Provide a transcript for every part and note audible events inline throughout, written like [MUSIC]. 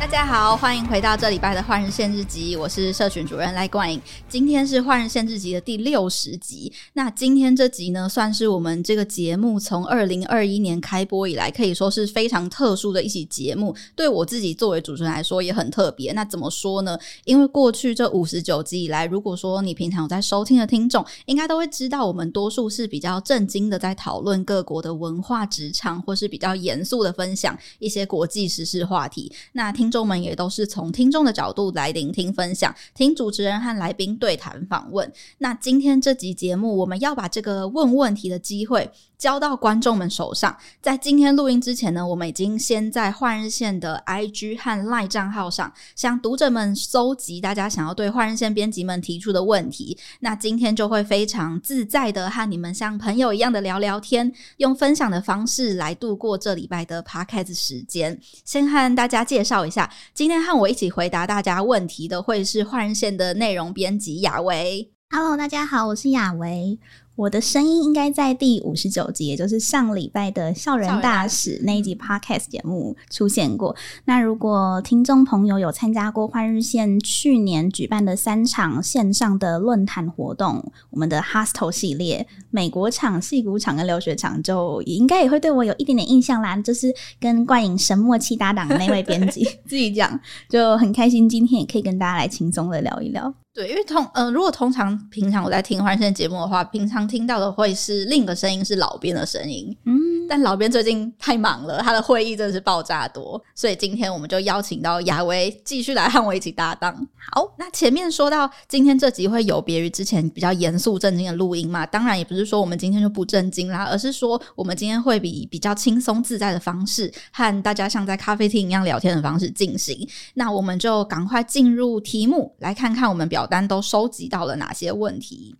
大家好，欢迎回到这礼拜的《换日线日集》，我是社群主任赖冠颖。今天是《换日线日集》的第六十集。那今天这集呢，算是我们这个节目从二零二一年开播以来，可以说是非常特殊的一期节目。对我自己作为主持人来说，也很特别。那怎么说呢？因为过去这五十九集以来，如果说你平常有在收听的听众，应该都会知道，我们多数是比较正经的，在讨论各国的文化、职场，或是比较严肃的分享一些国际时事话题。那听。众们也都是从听众的角度来聆听分享，听主持人和来宾对谈访问。那今天这集节目，我们要把这个问问题的机会交到观众们手上。在今天录音之前呢，我们已经先在换日线的 IG 和 LINE 账号上，向读者们搜集大家想要对换日线编辑们提出的问题。那今天就会非常自在的和你们像朋友一样的聊聊天，用分享的方式来度过这礼拜的 Podcast 时间。先和大家介绍一下。今天和我一起回答大家问题的会是换日线的内容编辑雅薇。Hello，大家好，我是雅薇。我的声音应该在第五十九集，也就是上礼拜的校园大使那一集 Podcast 节目出现过。那如果听众朋友有参加过换日线去年举办的三场线上的论坛活动，我们的 Hostel 系列，美国场、戏骨场跟留学场，就应该也会对我有一点点印象啦。就是跟冠影神默契搭档的那位编辑 [LAUGHS] 自己讲，就很开心，今天也可以跟大家来轻松的聊一聊。对，因为通呃，如果通常平常我在听换声节目的话，平常听到的会是另一个声音，是老编的声音。嗯。但老编最近太忙了，他的会议真的是爆炸多，所以今天我们就邀请到雅薇继续来和我一起搭档。好，那前面说到今天这集会有别于之前比较严肃正经的录音嘛，当然也不是说我们今天就不正经啦，而是说我们今天会比比较轻松自在的方式和大家像在咖啡厅一样聊天的方式进行。那我们就赶快进入题目，来看看我们表单都收集到了哪些问题。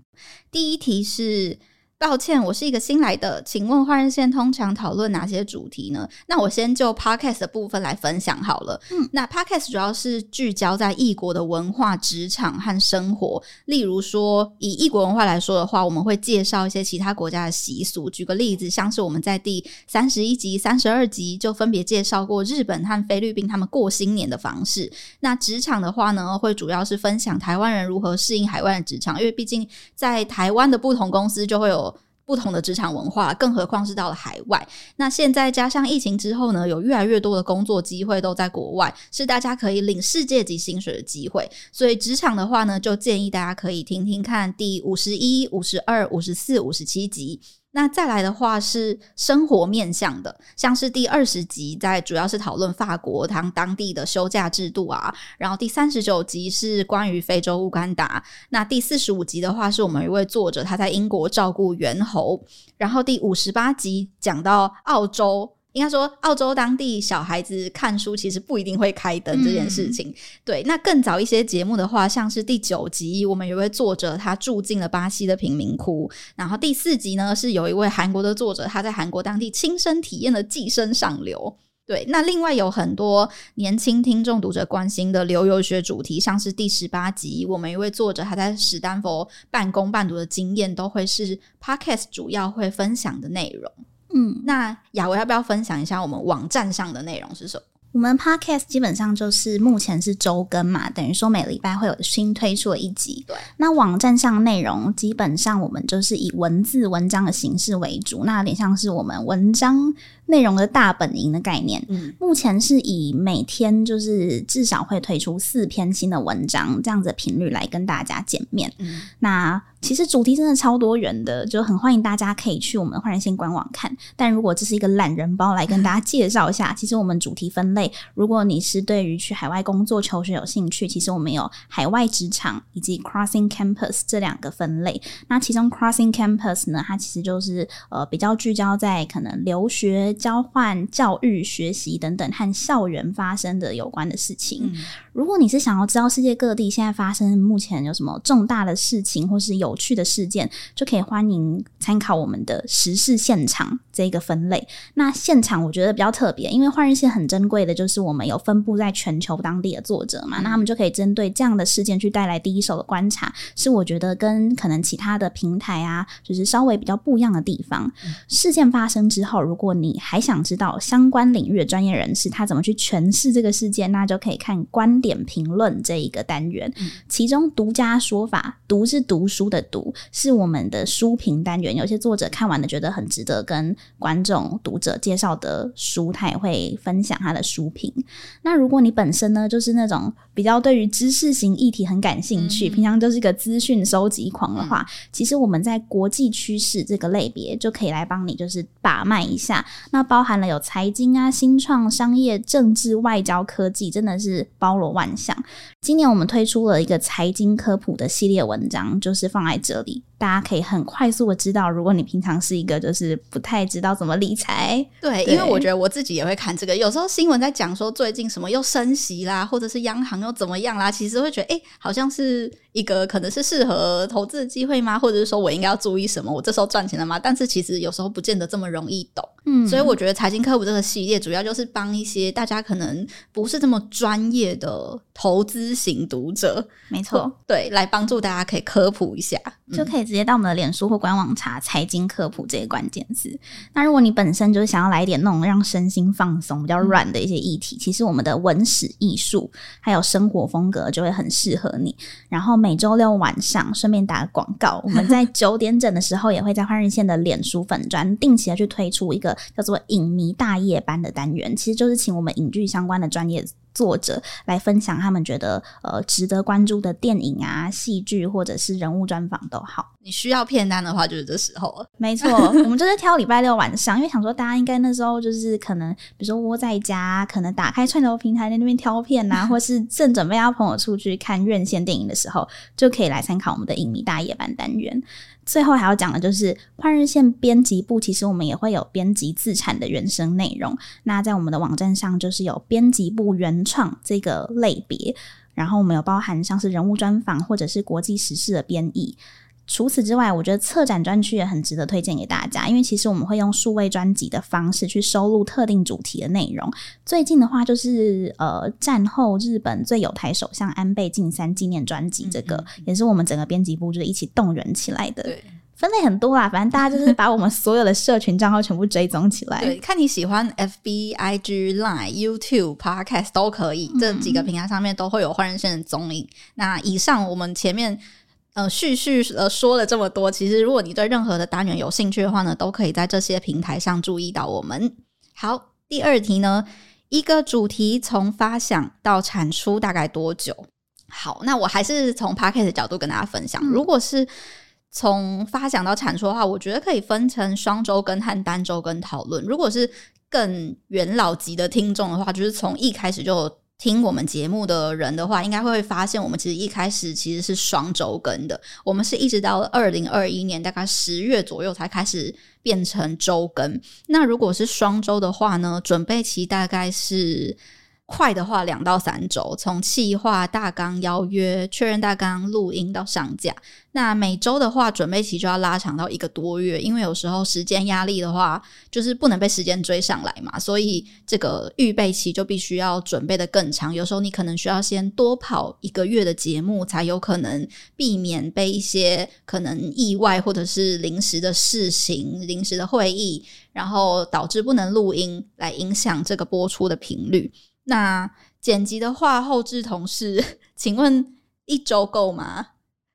第一题是。抱歉，我是一个新来的，请问换日线通常讨论哪些主题呢？那我先就 Podcast 的部分来分享好了。嗯，那 Podcast 主要是聚焦在异国的文化、职场和生活。例如说，以异国文化来说的话，我们会介绍一些其他国家的习俗。举个例子，像是我们在第三十一集、三十二集就分别介绍过日本和菲律宾他们过新年的方式。那职场的话呢，会主要是分享台湾人如何适应海外的职场，因为毕竟在台湾的不同公司就会有。不同的职场文化，更何况是到了海外。那现在加上疫情之后呢，有越来越多的工作机会都在国外，是大家可以领世界级薪水的机会。所以职场的话呢，就建议大家可以听听看第五十一、五十二、五十四、五十七集。那再来的话是生活面向的，像是第二十集在主要是讨论法国他们当地的休假制度啊，然后第三十九集是关于非洲乌干达，那第四十五集的话是我们一位作者他在英国照顾猿猴，然后第五十八集讲到澳洲。应该说，澳洲当地小孩子看书其实不一定会开灯这件事情。嗯、对，那更早一些节目的话，像是第九集，我们有一位作者他住进了巴西的贫民窟，然后第四集呢是有一位韩国的作者他在韩国当地亲身体验了寄生上流。对，那另外有很多年轻听众读者关心的留游学主题，像是第十八集，我们一位作者他在史丹佛半工半读的经验，都会是 Podcast 主要会分享的内容。嗯，那雅维要不要分享一下我们网站上的内容是什么？我们 Podcast 基本上就是目前是周更嘛，等于说每礼拜会有新推出的一集。对，那网站上内容基本上我们就是以文字文章的形式为主，那有点像是我们文章内容的大本营的概念。嗯，目前是以每天就是至少会推出四篇新的文章这样子的频率来跟大家见面。嗯，那。其实主题真的超多元的，就很欢迎大家可以去我们焕然线官网看。但如果这是一个懒人包来跟大家介绍一下，其实我们主题分类，如果你是对于去海外工作求学有兴趣，其实我们有海外职场以及 Crossing Campus 这两个分类。那其中 Crossing Campus 呢，它其实就是呃比较聚焦在可能留学、交换、教育、学习等等和校园发生的有关的事情。嗯。如果你是想要知道世界各地现在发生目前有什么重大的事情，或是有有趣的事件，就可以欢迎参考我们的时事现场这一个分类。那现场我觉得比较特别，因为换日线很珍贵的就是我们有分布在全球当地的作者嘛，那他们就可以针对这样的事件去带来第一手的观察，是我觉得跟可能其他的平台啊，就是稍微比较不一样的地方。事件发生之后，如果你还想知道相关领域的专业人士他怎么去诠释这个事件，那就可以看观点评论这一个单元，其中独家说法，读是读书的读，是我们的书评单元。有些作者看完了觉得很值得跟观众读者介绍的书，他也会分享他的书评。那如果你本身呢，就是那种比较对于知识型议题很感兴趣，嗯、平常就是一个资讯收集狂的话，嗯、其实我们在国际趋势这个类别就可以来帮你就是把脉一下。那它包含了有财经啊、新创、商业、政治、外交、科技，真的是包罗万象。今年我们推出了一个财经科普的系列文章，就是放在这里，大家可以很快速的知道，如果你平常是一个就是不太知道怎么理财，对，对因为我觉得我自己也会看这个，有时候新闻在讲说最近什么又升息啦，或者是央行又怎么样啦，其实会觉得哎、欸，好像是一个可能是适合投资的机会吗？或者是说我应该要注意什么？我这时候赚钱了吗？但是其实有时候不见得这么容易懂，嗯，所以我觉得财经科普这个系列主要就是帮一些大家可能不是这么专业的投资。型读者，没错，对，来帮助大家可以科普一下，就可以直接到我们的脸书或官网查“财经科普”这些关键字。那如果你本身就是想要来一点那种让身心放松、比较软的一些议题，嗯、其实我们的文史艺术还有生活风格就会很适合你。然后每周六晚上，顺便打个广告，我们在 [LAUGHS] 九点整的时候也会在换日线的脸书粉专定期的去推出一个叫做“影迷大夜班”的单元，其实就是请我们影剧相关的专业。作者来分享他们觉得呃值得关注的电影啊、戏剧或者是人物专访都好。你需要片单的话，就是这时候了。没错，[LAUGHS] 我们就是挑礼拜六晚上，因为想说大家应该那时候就是可能，比如说窝在家，可能打开串流平台在那边挑片啊，或是正准备要朋友出去看院线电影的时候，就可以来参考我们的影迷大夜班单元。最后还要讲的就是换日线编辑部，其实我们也会有编辑自产的原生内容。那在我们的网站上，就是有编辑部原创这个类别，然后我们有包含像是人物专访或者是国际时事的编译。除此之外，我觉得策展专区也很值得推荐给大家，因为其实我们会用数位专辑的方式去收录特定主题的内容。最近的话，就是呃战后日本最有台首相安倍晋三纪念专辑，这个嗯嗯也是我们整个编辑部就是一起动员起来的。对，分类很多啦，反正大家就是把我们所有的社群账号全部追踪起来。对，看你喜欢 FB、IG、Line、YouTube、Podcast 都可以，这几个平台上面都会有换人线的踪影。那以上我们前面。呃，叙叙呃说了这么多，其实如果你对任何的单元有兴趣的话呢，都可以在这些平台上注意到我们。好，第二题呢，一个主题从发想到产出大概多久？好，那我还是从 Podcast 的角度跟大家分享。嗯、如果是从发想到产出的话，我觉得可以分成双周跟和单周跟讨论。如果是更元老级的听众的话，就是从一开始就。听我们节目的人的话，应该会发现我们其实一开始其实是双周更的。我们是一直到二零二一年大概十月左右才开始变成周更。那如果是双周的话呢，准备期大概是。快的话，两到三周，从企划、大纲、邀约、确认大纲、录音到上架。那每周的话，准备期就要拉长到一个多月，因为有时候时间压力的话，就是不能被时间追上来嘛，所以这个预备期就必须要准备得更长。有时候你可能需要先多跑一个月的节目，才有可能避免被一些可能意外或者是临时的事情、临时的会议，然后导致不能录音，来影响这个播出的频率。那剪辑的话，后置同事，[LAUGHS] 请问一周够吗？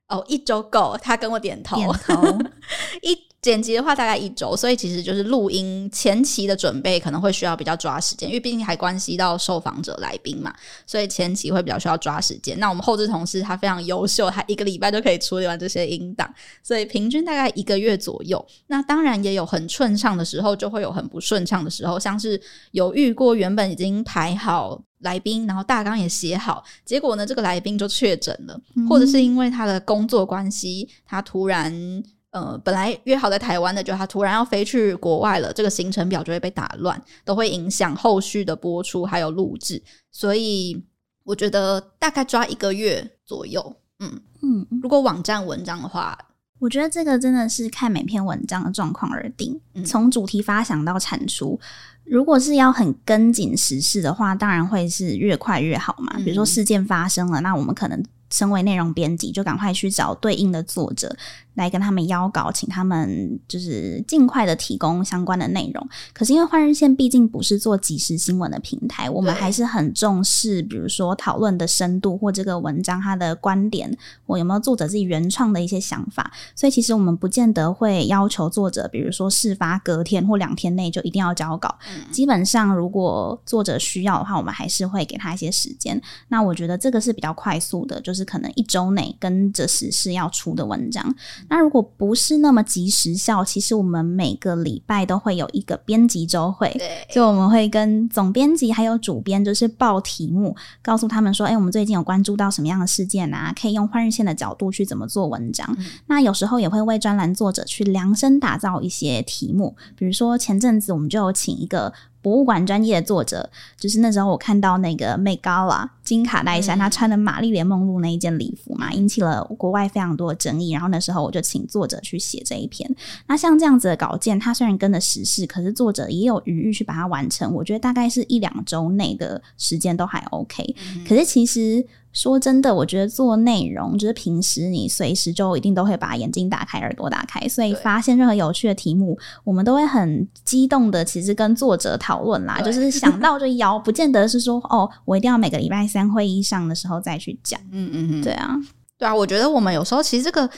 哦，一周够，他跟我点头。点头 [LAUGHS] 一剪辑的话，大概一周，所以其实就是录音前期的准备可能会需要比较抓时间，因为毕竟还关系到受访者来宾嘛，所以前期会比较需要抓时间。那我们后置同事他非常优秀，他一个礼拜就可以处理完这些音档，所以平均大概一个月左右。那当然也有很顺畅的时候，就会有很不顺畅的时候，像是有遇过原本已经排好来宾，然后大纲也写好，结果呢这个来宾就确诊了，嗯、或者是因为他的工作关系，他突然。呃，本来约好在台湾的，就他突然要飞去国外了，这个行程表就会被打乱，都会影响后续的播出还有录制，所以我觉得大概抓一个月左右。嗯嗯，如果网站文章的话，我觉得这个真的是看每篇文章的状况而定，从主题发想到产出，如果是要很跟紧时事的话，当然会是越快越好嘛。比如说事件发生了，那我们可能身为内容编辑，就赶快去找对应的作者。来跟他们邀稿，请他们就是尽快的提供相关的内容。可是因为换日线毕竟不是做即时新闻的平台，我们还是很重视，比如说讨论的深度或这个文章它的观点，或有没有作者自己原创的一些想法。所以其实我们不见得会要求作者，比如说事发隔天或两天内就一定要交稿。嗯。基本上如果作者需要的话，我们还是会给他一些时间。那我觉得这个是比较快速的，就是可能一周内跟着时事要出的文章。那如果不是那么及时效，其实我们每个礼拜都会有一个编辑周会，对，就我们会跟总编辑还有主编就是报题目，告诉他们说，哎、欸，我们最近有关注到什么样的事件啊？可以用换日线的角度去怎么做文章。嗯、那有时候也会为专栏作者去量身打造一些题目，比如说前阵子我们就有请一个。博物馆专业的作者，就是那时候我看到那个 Met Gala 金卡戴珊，她穿的玛丽莲梦露那一件礼服嘛，引起了国外非常多的争议。然后那时候我就请作者去写这一篇。那像这样子的稿件，它虽然跟着时事，可是作者也有余裕去把它完成。我觉得大概是一两周内的时间都还 OK。可是其实。说真的，我觉得做内容就是平时你随时就一定都会把眼睛打开、耳朵打开，所以发现任何有趣的题目，我们都会很激动的，其实跟作者讨论啦，就是 [LAUGHS] 想到就邀，不见得是说哦，我一定要每个礼拜三会议上的时候再去讲。嗯嗯嗯，对啊，对啊，我觉得我们有时候其实这个。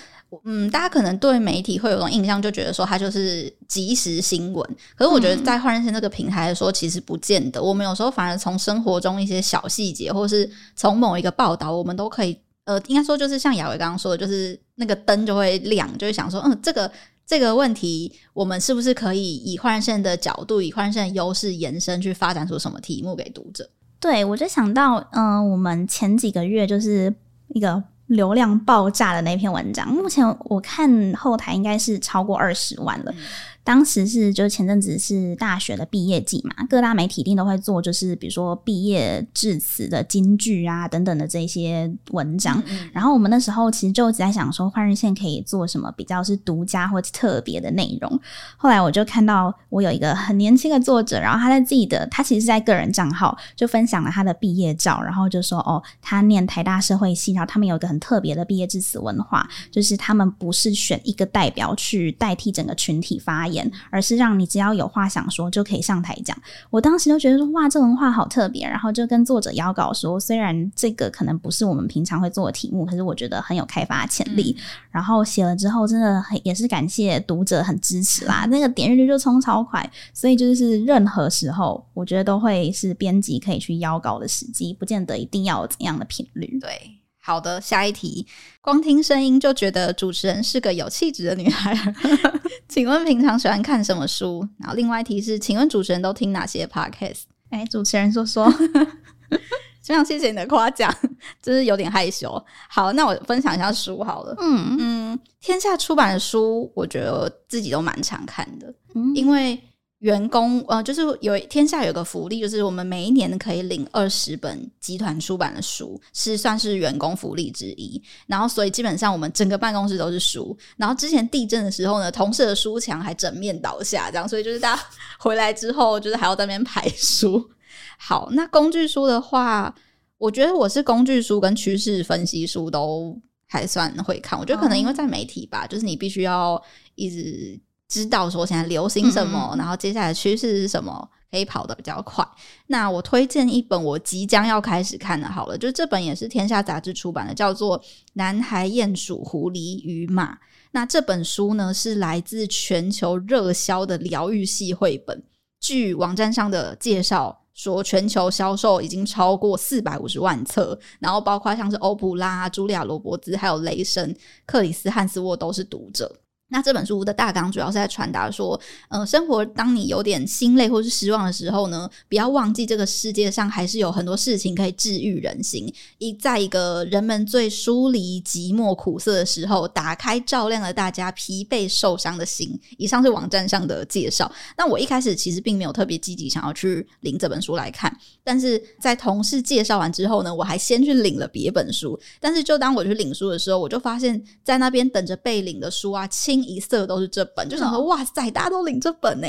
嗯，大家可能对媒体会有种印象，就觉得说它就是即时新闻。可是我觉得在换人线这个平台来说，其实不见得。我们有时候反而从生活中一些小细节，或是从某一个报道，我们都可以呃，应该说就是像雅维刚刚说的，就是那个灯就会亮，就会想说，嗯，这个这个问题，我们是不是可以以换日线的角度，以换日线的优势延伸去发展出什么题目给读者？对，我就想到，嗯、呃，我们前几个月就是一个。流量爆炸的那篇文章，目前我看后台应该是超过二十万了。当时是就前阵子是大学的毕业季嘛，各大媒体一定都会做，就是比如说毕业致辞的金句啊等等的这些文章。然后我们那时候其实就一直在想说，换日线可以做什么比较是独家或特别的内容。后来我就看到我有一个很年轻的作者，然后他在自己的他其实是在个人账号就分享了他的毕业照，然后就说哦，他念台大社会系，然后他们有一个很特别的毕业致辞文化，就是他们不是选一个代表去代替整个群体发言。而是让你只要有话想说就可以上台讲。我当时就觉得说哇，这文化好特别，然后就跟作者邀稿说，虽然这个可能不是我们平常会做的题目，可是我觉得很有开发潜力。嗯、然后写了之后，真的很也是感谢读者很支持啦，那个点阅率就冲超快。所以就是任何时候，我觉得都会是编辑可以去邀稿的时机，不见得一定要有怎样的频率。对。好的，下一题。光听声音就觉得主持人是个有气质的女孩。[LAUGHS] 请问平常喜欢看什么书？然后另外一题是，请问主持人都听哪些 podcast？哎，主持人说说。非常谢谢你的夸奖，就是有点害羞。好，那我分享一下书好了。嗯嗯，天下出版的书，我觉得我自己都蛮常看的，嗯、因为。员工呃，就是有天下有个福利，就是我们每一年可以领二十本集团出版的书，是算是员工福利之一。然后，所以基本上我们整个办公室都是书。然后之前地震的时候呢，同事的书墙还整面倒下，这样，所以就是大家 [LAUGHS] 回来之后，就是还要在那边排书。好，那工具书的话，我觉得我是工具书跟趋势分析书都还算会看。我觉得可能因为在媒体吧，就是你必须要一直。知道说现在流行什么，嗯、然后接下来趋势是什么，可以跑得比较快。那我推荐一本我即将要开始看的，好了，就这本也是天下杂志出版的，叫做《男孩、鼹鼠、狐狸与马》。那这本书呢，是来自全球热销的疗愈系绘本。据网站上的介绍说，全球销售已经超过四百五十万册，然后包括像是欧普拉、茱莉亚·罗伯兹、还有雷神、克里斯·汉斯沃都是读者。那这本书的大纲主要是在传达说，呃，生活当你有点心累或是失望的时候呢，不要忘记这个世界上还是有很多事情可以治愈人心。一在一个人们最疏离、寂寞、苦涩的时候，打开照亮了大家疲惫受伤的心。以上是网站上的介绍。那我一开始其实并没有特别积极想要去领这本书来看，但是在同事介绍完之后呢，我还先去领了别本书。但是就当我去领书的时候，我就发现，在那边等着被领的书啊，清一色都是这本，就想说哇塞，大家都领这本呢，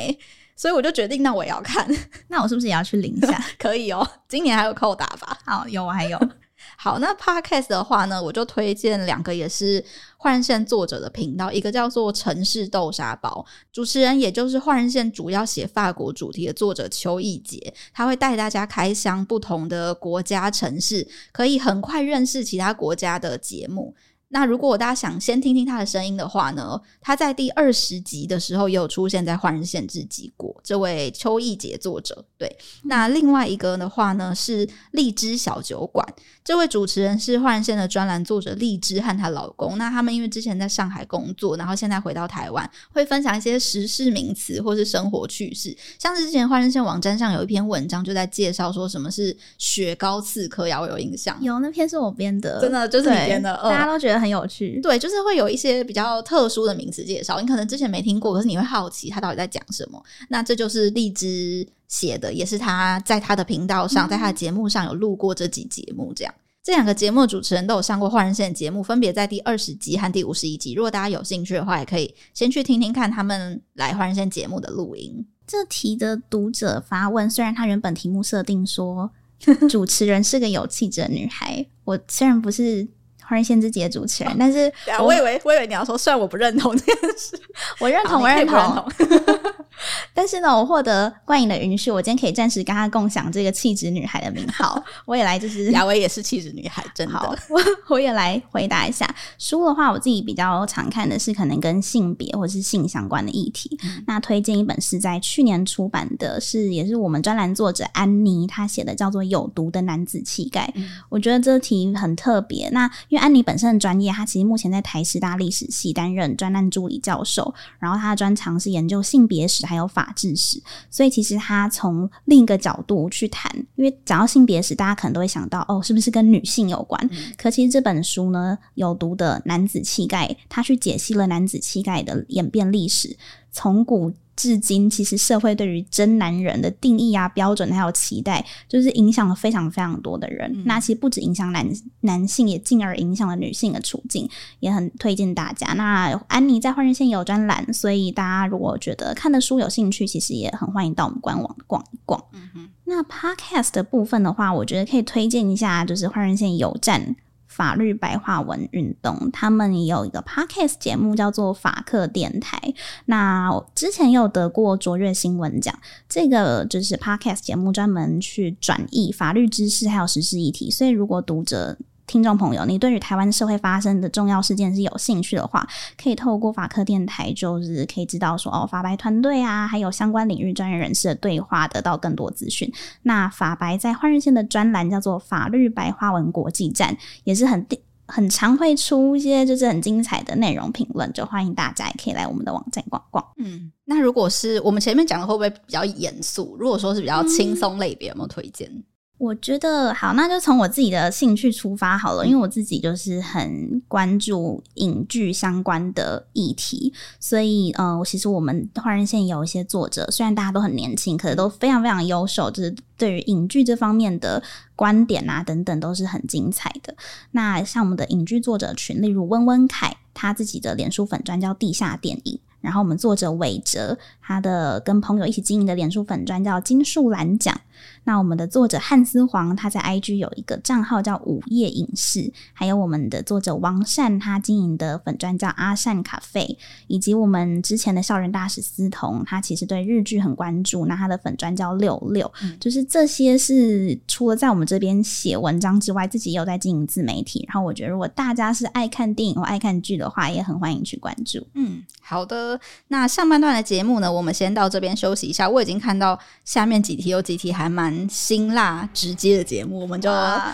所以我就决定，那我也要看。[LAUGHS] 那我是不是也要去领一下？[LAUGHS] 可以哦，今年还有扣打吧？好，有我还有。[LAUGHS] 好，那 Podcast 的话呢，我就推荐两个，也是换日线作者的频道，一个叫做城市豆沙包，主持人也就是换日线主要写法国主题的作者邱义杰，他会带大家开箱不同的国家城市，可以很快认识其他国家的节目。那如果大家想先听听他的声音的话呢，他在第二十集的时候也有出现在《换人线》自己过。这位邱奕杰作者，对。那另外一个的话呢，是荔枝小酒馆，这位主持人是《换日线》的专栏作者荔枝和她老公。那他们因为之前在上海工作，然后现在回到台湾，会分享一些时事名词或是生活趣事。像是之前《换人线》网站上有一篇文章，就在介绍说什么是雪糕刺客，呀，我有印象。有，那篇是我编的，真的就是你编的，大家都觉得。很有趣，对，就是会有一些比较特殊的名词介绍，你可能之前没听过，可是你会好奇他到底在讲什么。那这就是荔枝写的，也是他在他的频道上，在他的节目上有录过这集节目。这样，这两个节目主持人都有上过换人线节目，分别在第二十集和第五十一集。如果大家有兴趣的话，也可以先去听听看他们来换人线节目的录音。这题的读者发问，虽然他原本题目设定说主持人是个有气质的女孩，我虽然不是。换日线自己的主持人，但是我，我以为我以为你要说，虽然我不认同这件事，我认同，我认同。[LAUGHS] 但是呢，我获得冠颖的允许，我今天可以暂时跟他共享这个气质女孩的名号。我也来，就是 [LAUGHS] 雅薇也是气质女孩，真的。我我也来回答一下书的话，我自己比较常看的是可能跟性别或是性相关的议题。嗯、那推荐一本是在去年出版的，是也是我们专栏作者安妮她写的，叫做《有毒的男子气概》。嗯、我觉得这题很特别。那因为安妮本身的专业，她其实目前在台师大历史系担任专案助理教授，然后她的专长是研究性别史。还有法治史，所以其实他从另一个角度去谈，因为讲到性别史，大家可能都会想到哦，是不是跟女性有关？可其实这本书呢，有毒的男子气概，他去解析了男子气概的演变历史，从古。至今，其实社会对于真男人的定义啊、标准还有期待，就是影响了非常非常多的人。嗯、那其实不止影响男男性，也进而影响了女性的处境，也很推荐大家。那安妮在换日线有专栏，所以大家如果觉得看的书有兴趣，其实也很欢迎到我们官网逛一逛。那 Podcast 的部分的话，我觉得可以推荐一下，就是换人线有站。法律白话文运动，他们也有一个 podcast 节目叫做法客电台。那之前有得过卓越新闻奖，这个就是 podcast 节目专门去转译法律知识还有时事议题。所以如果读者听众朋友，你对于台湾社会发生的重要事件是有兴趣的话，可以透过法科电台，就是可以知道说哦，法白团队啊，还有相关领域专业人士的对话，得到更多资讯。那法白在换日线的专栏叫做“法律白话文国际站”，也是很很常会出一些就是很精彩的内容评论，就欢迎大家也可以来我们的网站逛逛。嗯，那如果是我们前面讲的，会不会比较严肃？如果说是比较轻松类别，有没有推荐？我觉得好，那就从我自己的兴趣出发好了，因为我自己就是很关注影剧相关的议题，所以呃，其实我们换日线有一些作者，虽然大家都很年轻，可是都非常非常优秀，就是对于影剧这方面的观点啊等等都是很精彩的。那像我们的影剧作者群，例如温温凯，他自己的脸书粉专叫地下电影。然后我们作者韦哲，他的跟朋友一起经营的脸书粉专叫金树兰奖。那我们的作者汉斯黄，他在 IG 有一个账号叫午夜影视。还有我们的作者王善，他经营的粉专叫阿善咖啡。以及我们之前的校园大使思彤，他其实对日剧很关注。那他的粉专叫六六，嗯、就是这些是除了在我们这边写文章之外，自己也有在经营自媒体。然后我觉得，如果大家是爱看电影或爱看剧的话，也很欢迎去关注。嗯，好的。那上半段的节目呢，我们先到这边休息一下。我已经看到下面几题有几题还蛮辛辣直接的节目，我们就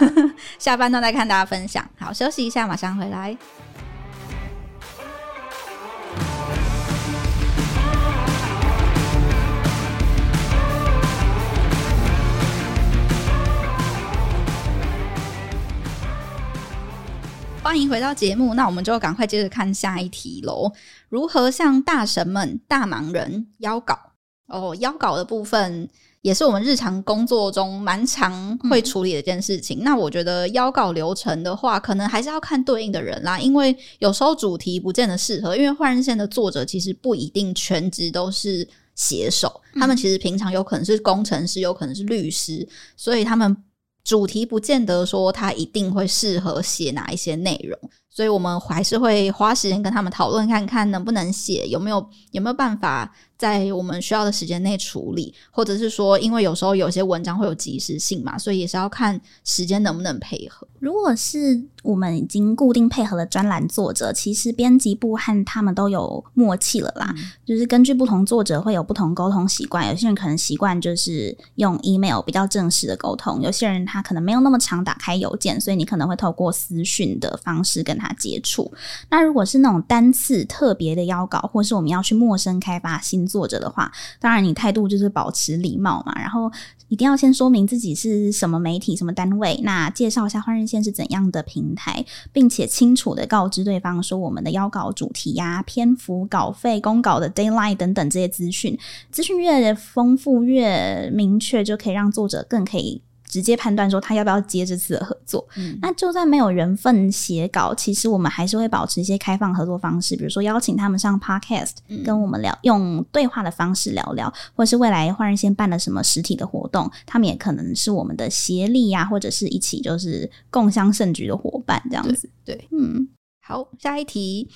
[LAUGHS] 下班都在看大家分享。好，休息一下，马上回来。欢迎回到节目，那我们就赶快接着看下一题喽。如何向大神们、大忙人邀稿？哦，邀稿的部分。也是我们日常工作中蛮常会处理的一件事情。嗯、那我觉得邀稿流程的话，可能还是要看对应的人啦，因为有时候主题不见得适合，因为换日线的作者其实不一定全职都是写手，他们其实平常有可能是工程师，有可能是律师，所以他们。主题不见得说他一定会适合写哪一些内容，所以我们还是会花时间跟他们讨论，看看能不能写，有没有有没有办法在我们需要的时间内处理，或者是说，因为有时候有些文章会有及时性嘛，所以也是要看时间能不能配合。如果是我们已经固定配合的专栏作者，其实编辑部和他们都有默契了啦。嗯、就是根据不同作者会有不同沟通习惯，有些人可能习惯就是用 email 比较正式的沟通，有些人他可能没有那么常打开邮件，所以你可能会透过私讯的方式跟他接触。那如果是那种单次特别的邀稿，或是我们要去陌生开发新作者的话，当然你态度就是保持礼貌嘛，然后一定要先说明自己是什么媒体、什么单位，那介绍一下换日线。是怎样的平台，并且清楚的告知对方说我们的邀稿主题呀、篇幅、稿费、公稿的 deadline 等等这些资讯，资讯越丰富越明确，就可以让作者更可以。直接判断说他要不要接这次的合作。嗯，那就算没有人份写稿，其实我们还是会保持一些开放合作方式，比如说邀请他们上 Podcast，跟我们聊，用对话的方式聊聊，或是未来换日先办了什么实体的活动，他们也可能是我们的协力呀、啊，或者是一起就是共襄盛举的伙伴这样子。对，对嗯，好，下一题，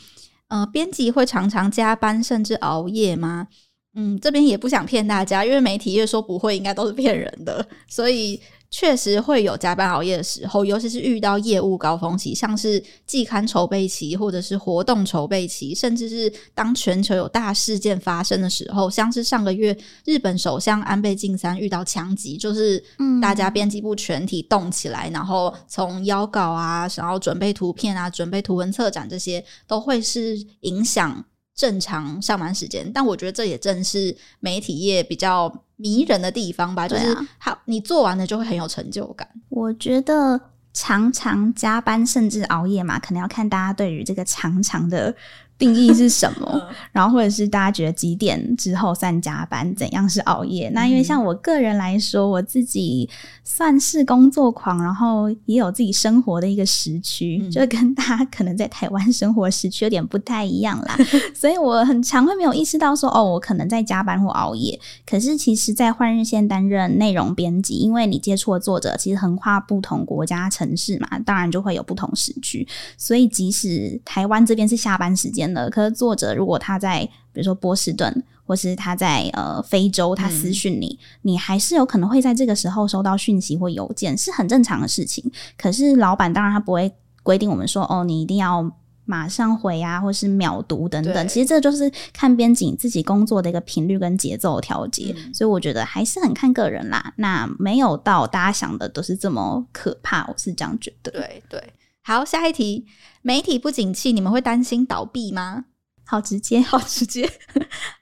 呃，编辑会常常加班甚至熬夜吗？嗯，这边也不想骗大家，因为媒体越说不会，应该都是骗人的，所以。确实会有加班熬夜的时候，尤其是遇到业务高峰期，像是季刊筹备期，或者是活动筹备期，甚至是当全球有大事件发生的时候，像是上个月日本首相安倍晋三遇到枪击，就是大家编辑部全体动起来，嗯、然后从邀稿啊，然后准备图片啊，准备图文策展这些，都会是影响正常上班时间。但我觉得这也正是媒体业比较。迷人的地方吧，就是好，你做完了就会很有成就感。我觉得常常加班甚至熬夜嘛，可能要看大家对于这个常常的。定义是什么？然后或者是大家觉得几点之后算加班？怎样是熬夜？那因为像我个人来说，我自己算是工作狂，然后也有自己生活的一个时区，嗯、就跟大家可能在台湾生活时区有点不太一样啦。[LAUGHS] 所以我很常会没有意识到说，哦，我可能在加班或熬夜。可是其实，在换日线担任内容编辑，因为你接触的作者其实横跨不同国家城市嘛，当然就会有不同时区。所以即使台湾这边是下班时间。可是作者如果他在比如说波士顿，或是他在呃非洲，他私讯你，嗯、你还是有可能会在这个时候收到讯息或邮件，是很正常的事情。可是老板当然他不会规定我们说哦，你一定要马上回啊，或是秒读等等。其实这就是看编辑自己工作的一个频率跟节奏调节。嗯、所以我觉得还是很看个人啦。那没有到大家想的都是这么可怕，我是这样觉得。对对。好，下一题，媒体不景气，你们会担心倒闭吗？好直接，[LAUGHS] 好直接。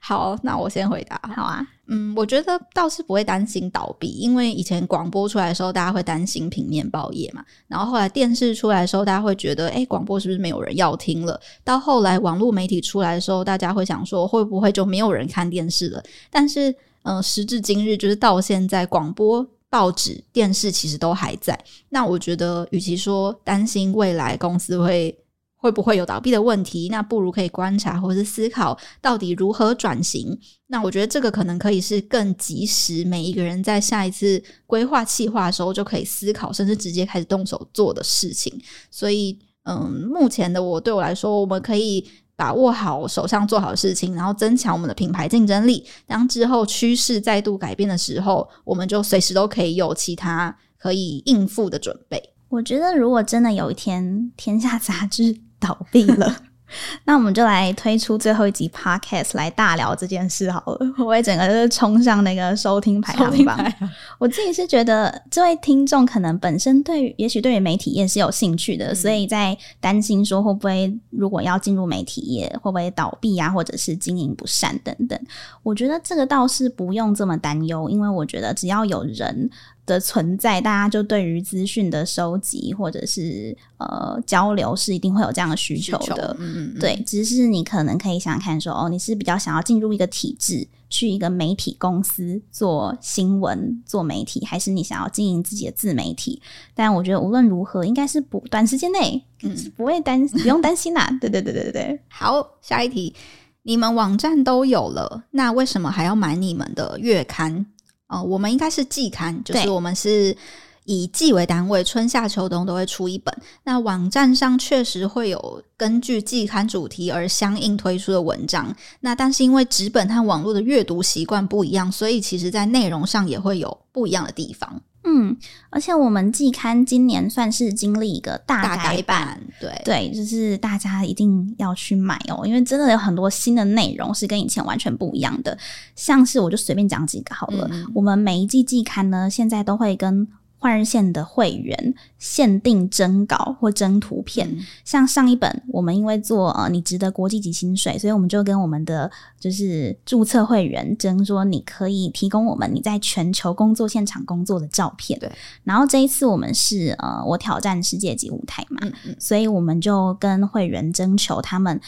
好，那我先回答。好啊，嗯，我觉得倒是不会担心倒闭，因为以前广播出来的时候，大家会担心平面报业嘛。然后后来电视出来的时候，大家会觉得，诶，广播是不是没有人要听了？到后来网络媒体出来的时候，大家会想说，会不会就没有人看电视了？但是，嗯、呃，时至今日，就是到现在，广播。报纸、电视其实都还在。那我觉得，与其说担心未来公司会会不会有倒闭的问题，那不如可以观察或是思考到底如何转型。那我觉得这个可能可以是更及时，每一个人在下一次规划计划的时候就可以思考，甚至直接开始动手做的事情。所以，嗯，目前的我对我来说，我们可以。把握好手上做好事情，然后增强我们的品牌竞争力。当之后趋势再度改变的时候，我们就随时都可以有其他可以应付的准备。我觉得，如果真的有一天天下杂志倒闭了。[LAUGHS] 那我们就来推出最后一集 Podcast 来大聊这件事好了。我也整个就是冲上那个收听排行榜。我自己是觉得，这位听众可能本身对于，也许对于媒体业是有兴趣的，嗯、所以在担心说会不会如果要进入媒体业会不会倒闭啊，或者是经营不善等等。我觉得这个倒是不用这么担忧，因为我觉得只要有人。的存在，大家就对于资讯的收集或者是呃交流是一定会有这样的需求的。嗯嗯，对，只是你可能可以想想看说，说哦，你是比较想要进入一个体制，去一个媒体公司做新闻、做媒体，还是你想要经营自己的自媒体？但我觉得无论如何，应该是不短时间内是不会担、嗯、不用担心啦。[LAUGHS] 对对对对对。好，下一题，你们网站都有了，那为什么还要买你们的月刊？哦，我们应该是季刊，就是我们是以季为单位，春夏秋冬都会出一本。那网站上确实会有根据季刊主题而相应推出的文章。那但是因为纸本和网络的阅读习惯不一样，所以其实在内容上也会有不一样的地方。嗯，而且我们季刊今年算是经历一个大改版，对对，就是大家一定要去买哦，因为真的有很多新的内容是跟以前完全不一样的。像是我就随便讲几个好了，嗯、我们每一季季刊呢，现在都会跟。换日线的会员限定征稿或征图片，嗯、像上一本我们因为做呃你值得国际级薪水，所以我们就跟我们的就是注册会员征说，你可以提供我们你在全球工作现场工作的照片。对，然后这一次我们是呃我挑战世界级舞台嘛，嗯嗯，所以我们就跟会员征求他们。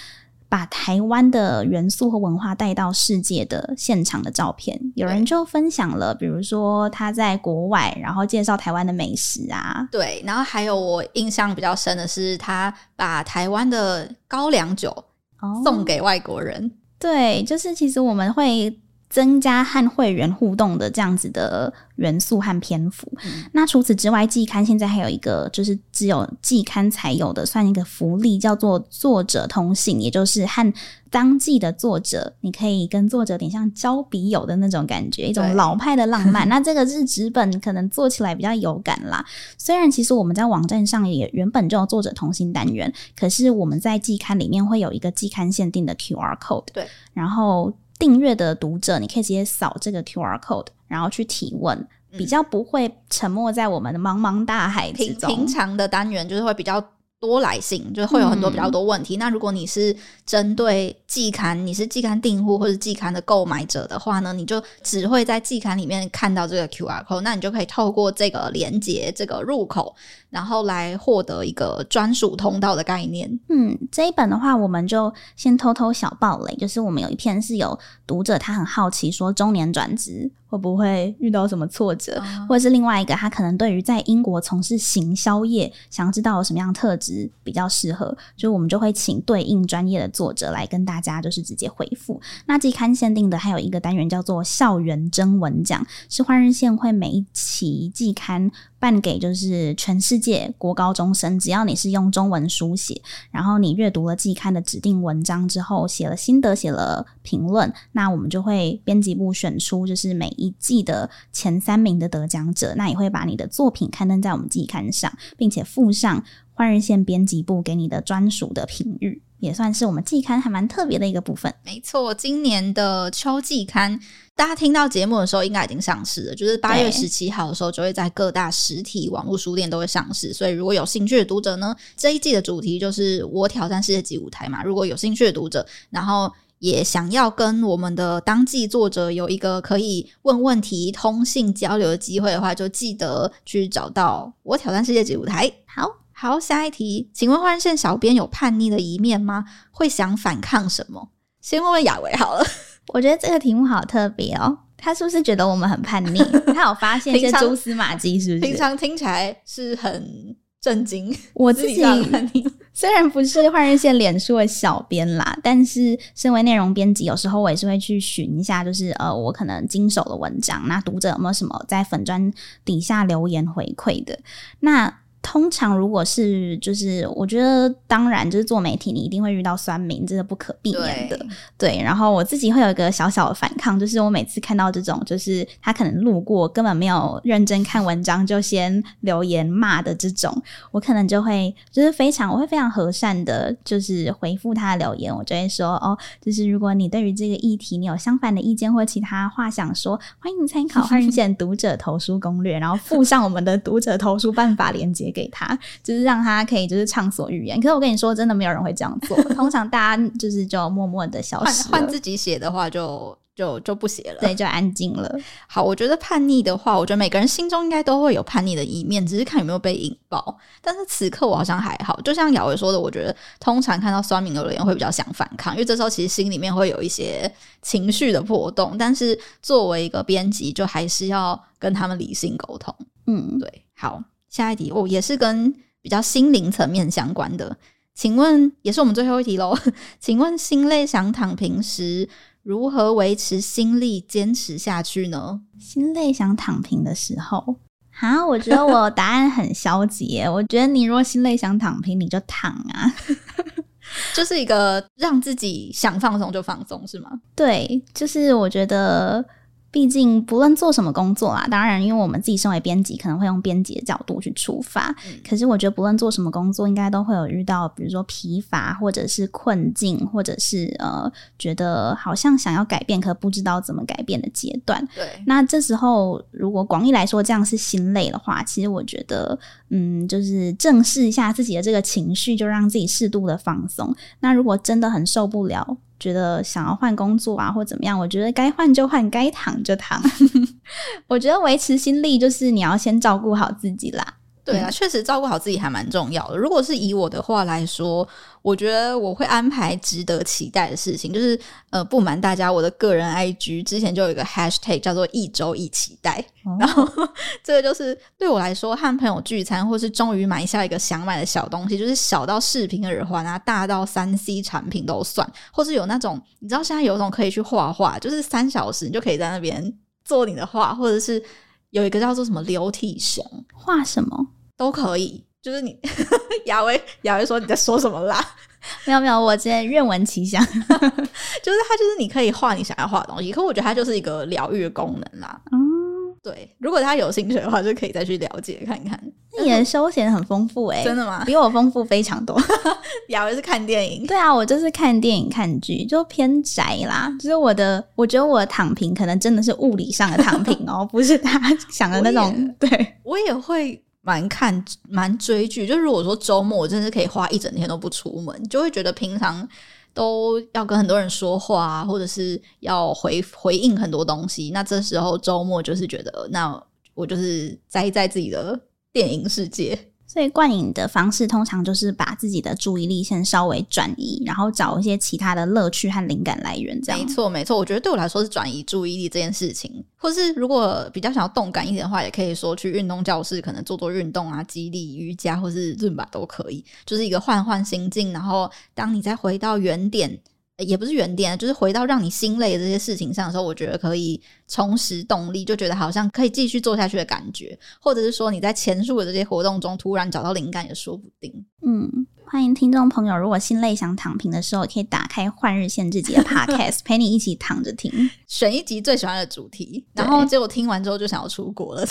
把台湾的元素和文化带到世界的现场的照片，有人就分享了，比如说他在国外，然后介绍台湾的美食啊。对，然后还有我印象比较深的是，他把台湾的高粱酒送给外国人。哦。对，就是其实我们会。增加和会员互动的这样子的元素和篇幅。嗯、那除此之外，季刊现在还有一个，就是只有季刊才有的，算一个福利，叫做作者通信，也就是和当季的作者，你可以跟作者有点像交笔友的那种感觉，一种老派的浪漫。[LAUGHS] 那这个是纸本，可能做起来比较有感啦。虽然其实我们在网站上也原本就有作者通信单元，可是我们在季刊里面会有一个季刊限定的 QR code。对，然后。订阅的读者，你可以直接扫这个 QR code，然后去提问，比较不会沉没在我们的茫茫大海之中。平平常的单元就是会比较。多来信就会有很多比较多问题。嗯、那如果你是针对季刊，你是季刊订户或者季刊的购买者的话呢，你就只会在季刊里面看到这个 QR code，那你就可以透过这个连接这个入口，然后来获得一个专属通道的概念。嗯，这一本的话，我们就先偷偷小爆雷，就是我们有一篇是有读者他很好奇说中年转职。会不会遇到什么挫折，或者是另外一个，他可能对于在英国从事行销业，想要知道有什么样特质比较适合，就我们就会请对应专业的作者来跟大家就是直接回复。那季刊限定的还有一个单元叫做校园征文奖，是换日线会每一期季刊。办给就是全世界国高中生，只要你是用中文书写，然后你阅读了季刊的指定文章之后，写了心得，写了评论，那我们就会编辑部选出就是每一季的前三名的得奖者，那也会把你的作品刊登在我们季刊上，并且附上换日线编辑部给你的专属的评语，也算是我们季刊还蛮特别的一个部分。没错，今年的秋季刊。大家听到节目的时候，应该已经上市了。就是八月十七号的时候，就会在各大实体网络书店都会上市。所以，如果有兴趣的读者呢，这一季的主题就是我挑战世界级舞台嘛。如果有兴趣的读者，然后也想要跟我们的当季作者有一个可以问问题、通信交流的机会的话，就记得去找到我挑战世界级舞台。好好，下一题，请问换日线小编有叛逆的一面吗？会想反抗什么？先问问雅维好了。我觉得这个题目好特别哦，他是不是觉得我们很叛逆？他有发现一些 [LAUGHS] 蛛丝马迹，是不是？平常听起来是很震惊。[LAUGHS] 我自己 [LAUGHS] 虽然不是换日线脸书的小编啦，但是身为内容编辑，有时候我也是会去寻一下，就是呃，我可能经手的文章，那读者有没有什么在粉专底下留言回馈的？那。通常如果是就是，我觉得当然就是做媒体，你一定会遇到酸民，这是不可避免的。对，对，然后我自己会有一个小小的反抗，就是我每次看到这种，就是他可能路过，根本没有认真看文章，就先留言骂的这种，我可能就会就是非常，我会非常和善的，就是回复他的留言，我就会说哦，就是如果你对于这个议题你有相反的意见或其他话想说，欢迎参考换日线读者投书攻略，然后附上我们的读者投书办法连结。给他，就是让他可以就是畅所欲言。可是我跟你说，真的没有人会这样做。[LAUGHS] 通常大家就是就默默的消失。换自己写的话就，就就就不写了，对，就安静了。好，我觉得叛逆的话，我觉得每个人心中应该都会有叛逆的一面，只是看有没有被引爆。但是此刻我好像还好，就像雅维说的，我觉得通常看到酸民的留言会比较想反抗，因为这时候其实心里面会有一些情绪的波动。但是作为一个编辑，就还是要跟他们理性沟通。嗯，对。好，下一题哦，也是跟比较心灵层面相关的，请问也是我们最后一题喽？[LAUGHS] 请问心累想躺平时，如何维持心力坚持下去呢？心累想躺平的时候，哈，我觉得我答案很消极耶。我觉得你如果心累想躺平，你就躺啊，[LAUGHS] 就是一个让自己想放松就放松，是吗？对，就是我觉得。毕竟，不论做什么工作啊，当然，因为我们自己身为编辑，可能会用编辑的角度去出发。嗯、可是，我觉得不论做什么工作，应该都会有遇到，比如说疲乏，或者是困境，或者是呃，觉得好像想要改变，可不知道怎么改变的阶段。对。那这时候，如果广义来说这样是心累的话，其实我觉得，嗯，就是正视一下自己的这个情绪，就让自己适度的放松。那如果真的很受不了，觉得想要换工作啊，或怎么样？我觉得该换就换，该躺就躺。[LAUGHS] 我觉得维持心力就是你要先照顾好自己啦。对啊，确实照顾好自己还蛮重要的。如果是以我的话来说，我觉得我会安排值得期待的事情。就是呃，不瞒大家，我的个人 IG 之前就有一个 hashtag 叫做“一周一期待”，哦、[LAUGHS] 然后这个就是对我来说，和朋友聚餐，或是终于买下一个想买的小东西，就是小到饰品耳环啊，大到三 C 产品都算，或是有那种你知道现在有一种可以去画画，就是三小时你就可以在那边做你的画，或者是有一个叫做什么流体熊，画什么？都可以，就是你 [LAUGHS] 雅威雅威说你在说什么啦？[LAUGHS] 没有没有，我今天愿闻其详，[LAUGHS] 就是它就是你可以画你想要画的东西，可我觉得它就是一个疗愈的功能啦。嗯，对，如果他有兴趣的话，就可以再去了解看看。你的休闲很丰富诶、欸，真的吗？比我丰富非常多。[LAUGHS] 雅维是看电影，对啊，我就是看电影看剧，就偏宅啦。就是我的，我觉得我的躺平可能真的是物理上的躺平哦，[LAUGHS] 不是他想的那种。对，我也会。蛮看蛮追剧，就如果说周末我真的是可以花一整天都不出门，就会觉得平常都要跟很多人说话，或者是要回回应很多东西。那这时候周末就是觉得，那我就是宅在自己的电影世界。所以灌影的方式通常就是把自己的注意力先稍微转移，然后找一些其他的乐趣和灵感来源。这样。没错，没错。我觉得对我来说是转移注意力这件事情，或是如果比较想要动感一点的话，也可以说去运动教室，可能做做运动啊，肌力、瑜伽或是伦巴都可以，就是一个换换心境。然后当你再回到原点。也不是原点，就是回到让你心累的这些事情上的时候，我觉得可以重拾动力，就觉得好像可以继续做下去的感觉，或者是说你在前述的这些活动中突然找到灵感也说不定。嗯，欢迎听众朋友，如果心累想躺平的时候，可以打开换日线自己的 Podcast，[LAUGHS] 陪你一起躺着听，选一集最喜欢的主题，然后结果听完之后就想要出国了。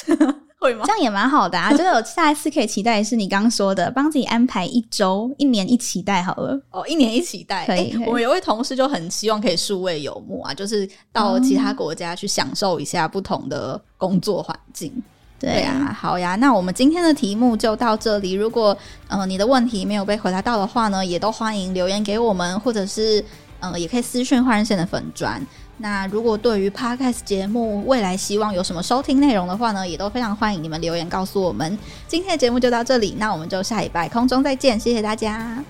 会吗？这样也蛮好的啊！就有下一次可以期待，是你刚刚说的，帮自己安排一周、一年一期待好了。哦，一年一期待，可以。欸、可以我们有位同事就很希望可以数位游牧啊，就是到其他国家去享受一下不同的工作环境。嗯、对啊，好呀。那我们今天的题目就到这里。如果嗯、呃、你的问题没有被回答到的话呢，也都欢迎留言给我们，或者是嗯、呃、也可以私讯换人线的粉专。那如果对于 Podcast 节目未来希望有什么收听内容的话呢，也都非常欢迎你们留言告诉我们。今天的节目就到这里，那我们就下礼拜空中再见，谢谢大家。